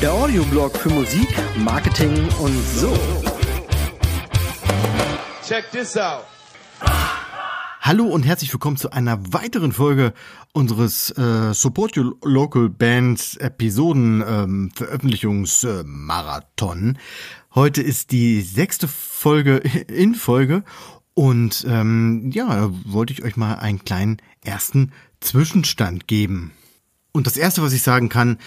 Der Audioblog für Musik, Marketing und so. Check this out. Hallo und herzlich willkommen zu einer weiteren Folge unseres äh, Support Your Local Bands Episoden ähm, Veröffentlichungsmarathon. Heute ist die sechste Folge in Folge und ähm, ja, wollte ich euch mal einen kleinen ersten Zwischenstand geben. Und das erste, was ich sagen kann,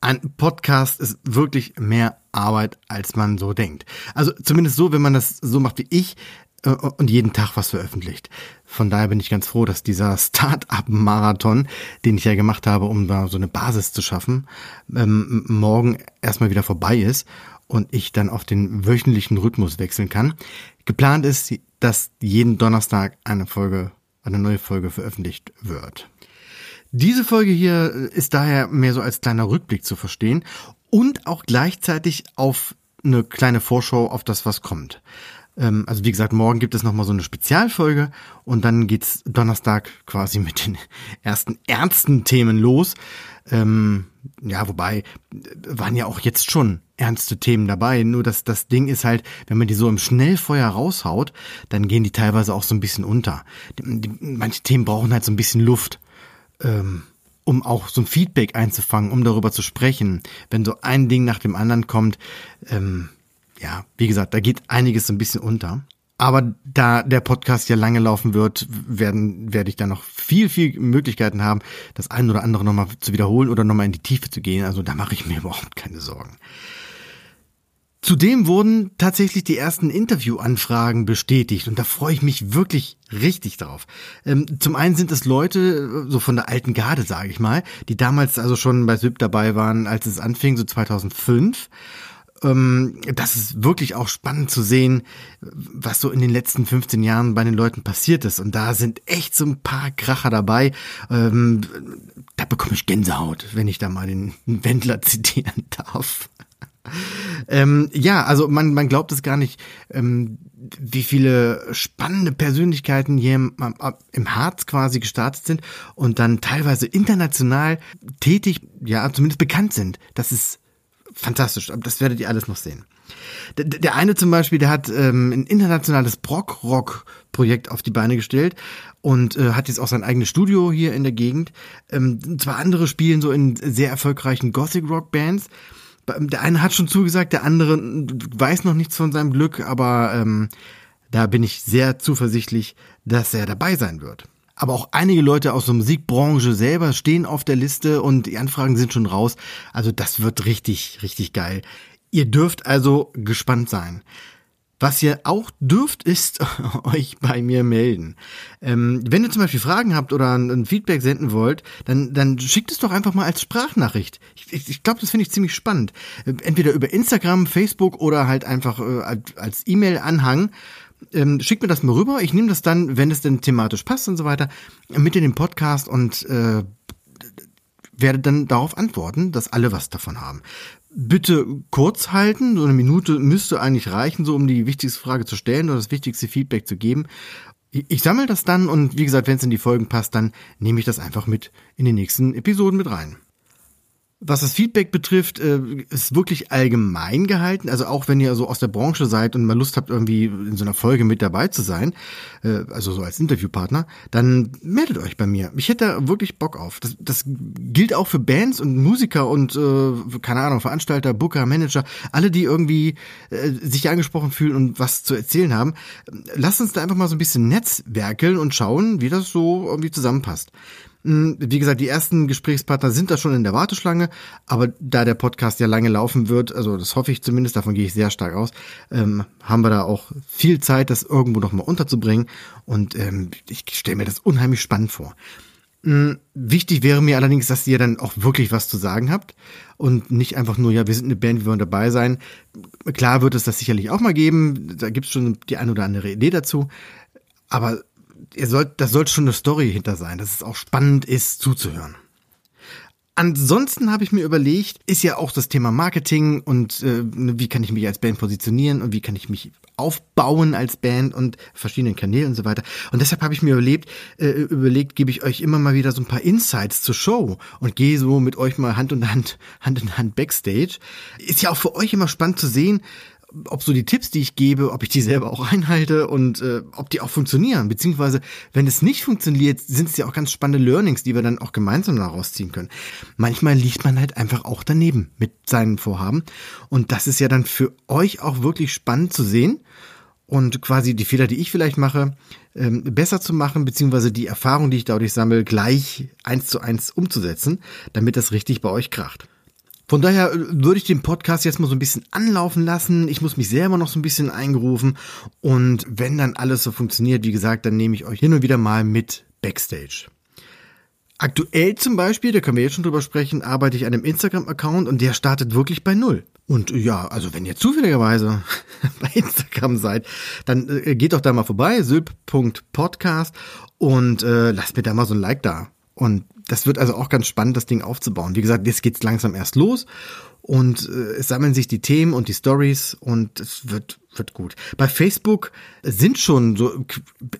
ein Podcast ist wirklich mehr Arbeit, als man so denkt. Also zumindest so, wenn man das so macht wie ich äh, und jeden Tag was veröffentlicht. Von daher bin ich ganz froh, dass dieser Start-up-Marathon, den ich ja gemacht habe, um da so eine Basis zu schaffen, ähm, morgen erstmal wieder vorbei ist und ich dann auf den wöchentlichen Rhythmus wechseln kann. Geplant ist, dass jeden Donnerstag eine Folge, eine neue Folge veröffentlicht wird. Diese Folge hier ist daher mehr so als kleiner Rückblick zu verstehen und auch gleichzeitig auf eine kleine Vorschau auf das, was kommt. Ähm, also wie gesagt, morgen gibt es nochmal so eine Spezialfolge und dann geht's Donnerstag quasi mit den ersten ernsten Themen los. Ähm, ja, wobei waren ja auch jetzt schon ernste Themen dabei. Nur dass das Ding ist halt, wenn man die so im Schnellfeuer raushaut, dann gehen die teilweise auch so ein bisschen unter. Die, die, manche Themen brauchen halt so ein bisschen Luft ähm, um auch so ein Feedback einzufangen, um darüber zu sprechen. Wenn so ein Ding nach dem anderen kommt, ähm, ja, wie gesagt, da geht einiges so ein bisschen unter. Aber da der Podcast ja lange laufen wird, werden, werde ich da noch viel, viel Möglichkeiten haben, das ein oder andere nochmal zu wiederholen oder nochmal in die Tiefe zu gehen. Also da mache ich mir überhaupt keine Sorgen. Zudem wurden tatsächlich die ersten Interviewanfragen bestätigt und da freue ich mich wirklich richtig drauf. Ähm, zum einen sind es Leute, so von der alten Garde, sage ich mal, die damals also schon bei SIP dabei waren, als es anfing, so 2005. Ähm, das ist wirklich auch spannend zu sehen, was so in den letzten 15 Jahren bei den Leuten passiert ist. Und da sind echt so ein paar Kracher dabei. Ähm, da bekomme ich Gänsehaut, wenn ich da mal den Wendler zitieren darf. Ähm, ja, also man, man glaubt es gar nicht, ähm, wie viele spannende Persönlichkeiten hier im, im Harz quasi gestartet sind und dann teilweise international tätig, ja, zumindest bekannt sind. Das ist fantastisch. Das werdet ihr alles noch sehen. Der, der eine zum Beispiel, der hat ähm, ein internationales Brock-Rock-Projekt auf die Beine gestellt und äh, hat jetzt auch sein eigenes Studio hier in der Gegend. Ähm, zwar andere spielen so in sehr erfolgreichen Gothic-Rock-Bands, der eine hat schon zugesagt, der andere weiß noch nichts von seinem Glück, aber ähm, da bin ich sehr zuversichtlich, dass er dabei sein wird. Aber auch einige Leute aus der Musikbranche selber stehen auf der Liste und die Anfragen sind schon raus. Also das wird richtig, richtig geil. Ihr dürft also gespannt sein. Was ihr auch dürft, ist euch bei mir melden. Ähm, wenn ihr zum Beispiel Fragen habt oder ein, ein, Feedback senden wollt, dann, dann schickt es doch einfach mal als Sprachnachricht. Ich, ich, ich glaube, das finde ich ziemlich spannend. Äh, entweder über Instagram, Facebook oder halt einfach äh, als E-Mail-Anhang. Ähm, schickt mir das mal rüber. Ich nehme das dann, wenn es denn thematisch passt und so weiter, mit in den Podcast und äh, werde dann darauf antworten, dass alle was davon haben bitte kurz halten. So eine Minute müsste eigentlich reichen, so um die wichtigste Frage zu stellen oder das wichtigste Feedback zu geben. Ich, ich sammle das dann und wie gesagt, wenn es in die Folgen passt, dann nehme ich das einfach mit in die nächsten Episoden mit rein. Was das Feedback betrifft, äh, ist wirklich allgemein gehalten. Also auch wenn ihr so aus der Branche seid und mal Lust habt, irgendwie in so einer Folge mit dabei zu sein, äh, also so als Interviewpartner, dann meldet euch bei mir. Ich hätte da wirklich Bock auf. Das, das gilt auch für Bands und Musiker und äh, keine Ahnung, Veranstalter, Booker, Manager, alle, die irgendwie äh, sich angesprochen fühlen und was zu erzählen haben. Lasst uns da einfach mal so ein bisschen netzwerkeln und schauen, wie das so irgendwie zusammenpasst. Hm, wie gesagt, die ersten Gesprächspartner sind da schon in der Warteschlange, aber da der Podcast ja lange laufen wird, also das hoffe ich zumindest, davon gehe ich sehr stark aus, ähm, haben wir da auch viel Zeit, das irgendwo nochmal unterzubringen und ähm, ich stelle mir das unheimlich spannend vor. Ähm, wichtig wäre mir allerdings, dass ihr dann auch wirklich was zu sagen habt und nicht einfach nur, ja, wir sind eine Band, wir wollen dabei sein. Klar wird es das sicherlich auch mal geben, da gibt es schon die ein oder andere Idee dazu, aber ihr sollt, das sollte schon eine Story hinter sein, dass es auch spannend ist zuzuhören. Ansonsten habe ich mir überlegt, ist ja auch das Thema Marketing und äh, wie kann ich mich als Band positionieren und wie kann ich mich aufbauen als Band und verschiedenen Kanälen und so weiter. Und deshalb habe ich mir überlegt, äh, überlegt, gebe ich euch immer mal wieder so ein paar Insights zur Show und gehe so mit euch mal Hand in Hand, Hand in Hand backstage. Ist ja auch für euch immer spannend zu sehen, ob so die Tipps, die ich gebe, ob ich die selber auch einhalte und äh, ob die auch funktionieren. Beziehungsweise, wenn es nicht funktioniert, sind es ja auch ganz spannende Learnings, die wir dann auch gemeinsam daraus ziehen können. Manchmal liegt man halt einfach auch daneben mit seinen Vorhaben. Und das ist ja dann für euch auch wirklich spannend zu sehen und quasi die Fehler, die ich vielleicht mache, ähm, besser zu machen, beziehungsweise die Erfahrung, die ich dadurch sammle, gleich eins zu eins umzusetzen, damit das richtig bei euch kracht. Von daher äh, würde ich den Podcast jetzt mal so ein bisschen anlaufen lassen. Ich muss mich selber noch so ein bisschen eingerufen. Und wenn dann alles so funktioniert, wie gesagt, dann nehme ich euch hin und wieder mal mit Backstage. Aktuell zum Beispiel, da können wir jetzt schon drüber sprechen, arbeite ich an einem Instagram-Account und der startet wirklich bei Null. Und ja, also wenn ihr zufälligerweise bei Instagram seid, dann äh, geht doch da mal vorbei, sylp.podcast und äh, lasst mir da mal so ein Like da. Und das wird also auch ganz spannend, das Ding aufzubauen. Wie gesagt, jetzt geht's langsam erst los und äh, es sammeln sich die Themen und die Stories und es wird wird gut. Bei Facebook sind schon so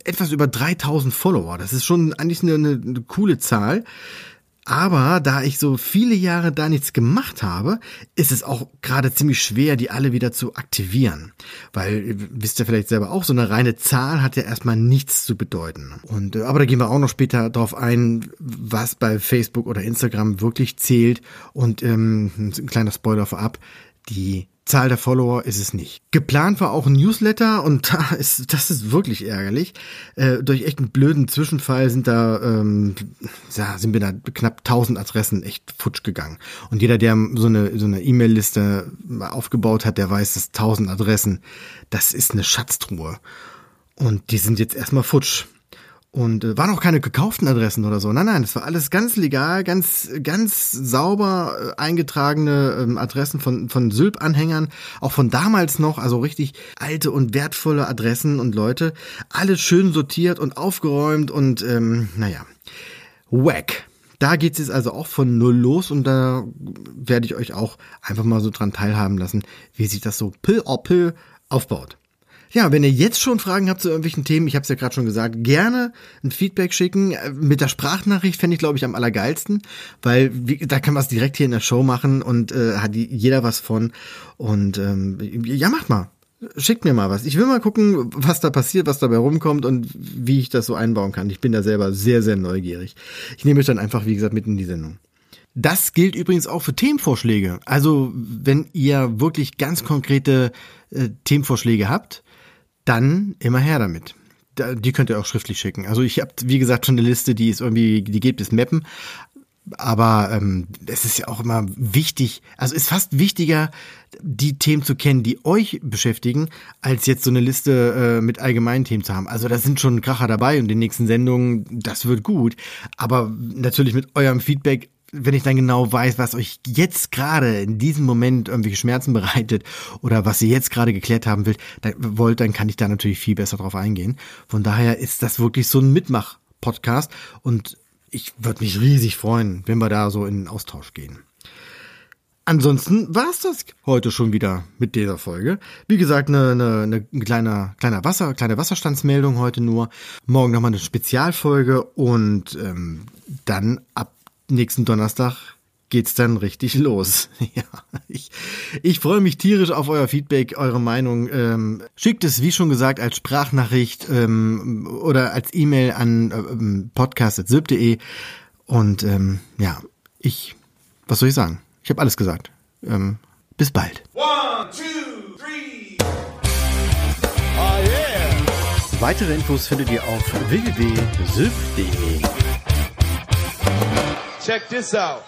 etwas über 3000 Follower. Das ist schon eigentlich eine, eine coole Zahl. Aber da ich so viele Jahre da nichts gemacht habe, ist es auch gerade ziemlich schwer, die alle wieder zu aktivieren. Weil, wisst ihr vielleicht selber auch, so eine reine Zahl hat ja erstmal nichts zu bedeuten. Und, äh, aber da gehen wir auch noch später drauf ein, was bei Facebook oder Instagram wirklich zählt. Und ähm, ein kleiner Spoiler vorab, die Zahl der Follower ist es nicht. Geplant war auch ein Newsletter und da ist, das ist wirklich ärgerlich. Äh, durch echt einen blöden Zwischenfall sind da, ähm, ja, sind mir da knapp 1000 Adressen echt futsch gegangen. Und jeder, der so eine, so eine E-Mail-Liste aufgebaut hat, der weiß, dass 1000 Adressen, das ist eine Schatztruhe. Und die sind jetzt erstmal futsch. Und äh, waren auch keine gekauften Adressen oder so. Nein, nein, das war alles ganz legal, ganz, ganz sauber äh, eingetragene ähm, Adressen von, von Sylp-Anhängern, auch von damals noch, also richtig alte und wertvolle Adressen und Leute. Alles schön sortiert und aufgeräumt und ähm, naja. Wack. Da geht's jetzt also auch von null los und da werde ich euch auch einfach mal so dran teilhaben lassen, wie sich das so peu à peu aufbaut. Ja, wenn ihr jetzt schon Fragen habt zu irgendwelchen Themen, ich habe es ja gerade schon gesagt, gerne ein Feedback schicken. Mit der Sprachnachricht fände ich, glaube ich, am allergeilsten, weil wie, da kann man es direkt hier in der Show machen und äh, hat jeder was von. Und ähm, ja, macht mal. Schickt mir mal was. Ich will mal gucken, was da passiert, was dabei rumkommt und wie ich das so einbauen kann. Ich bin da selber sehr, sehr neugierig. Ich nehme euch dann einfach, wie gesagt, mit in die Sendung. Das gilt übrigens auch für Themenvorschläge. Also, wenn ihr wirklich ganz konkrete äh, Themenvorschläge habt, dann immer her damit. Die könnt ihr auch schriftlich schicken. Also ich habe, wie gesagt, schon eine Liste, die ist irgendwie, die geht bis Mappen. Aber ähm, es ist ja auch immer wichtig, also ist fast wichtiger, die Themen zu kennen, die euch beschäftigen, als jetzt so eine Liste äh, mit allgemeinen Themen zu haben. Also da sind schon Kracher dabei und die nächsten Sendungen, das wird gut. Aber natürlich mit eurem Feedback wenn ich dann genau weiß, was euch jetzt gerade in diesem Moment irgendwelche Schmerzen bereitet oder was ihr jetzt gerade geklärt haben wollt, dann, wollt, dann kann ich da natürlich viel besser drauf eingehen. Von daher ist das wirklich so ein Mitmach-Podcast und ich würde mich riesig freuen, wenn wir da so in den Austausch gehen. Ansonsten war es das heute schon wieder mit dieser Folge. Wie gesagt, eine, eine, eine kleine, kleine, Wasser, kleine Wasserstandsmeldung heute nur. Morgen nochmal eine Spezialfolge und ähm, dann ab nächsten Donnerstag geht's dann richtig los. ja, ich, ich freue mich tierisch auf euer Feedback, eure Meinung. Ähm, schickt es, wie schon gesagt, als Sprachnachricht ähm, oder als E-Mail an ähm, podcast.sib.de. Und ähm, ja, ich, was soll ich sagen? Ich habe alles gesagt. Ähm, bis bald. One, two, three. Oh yeah. Weitere Infos findet ihr auf www.sib.de. Check this out.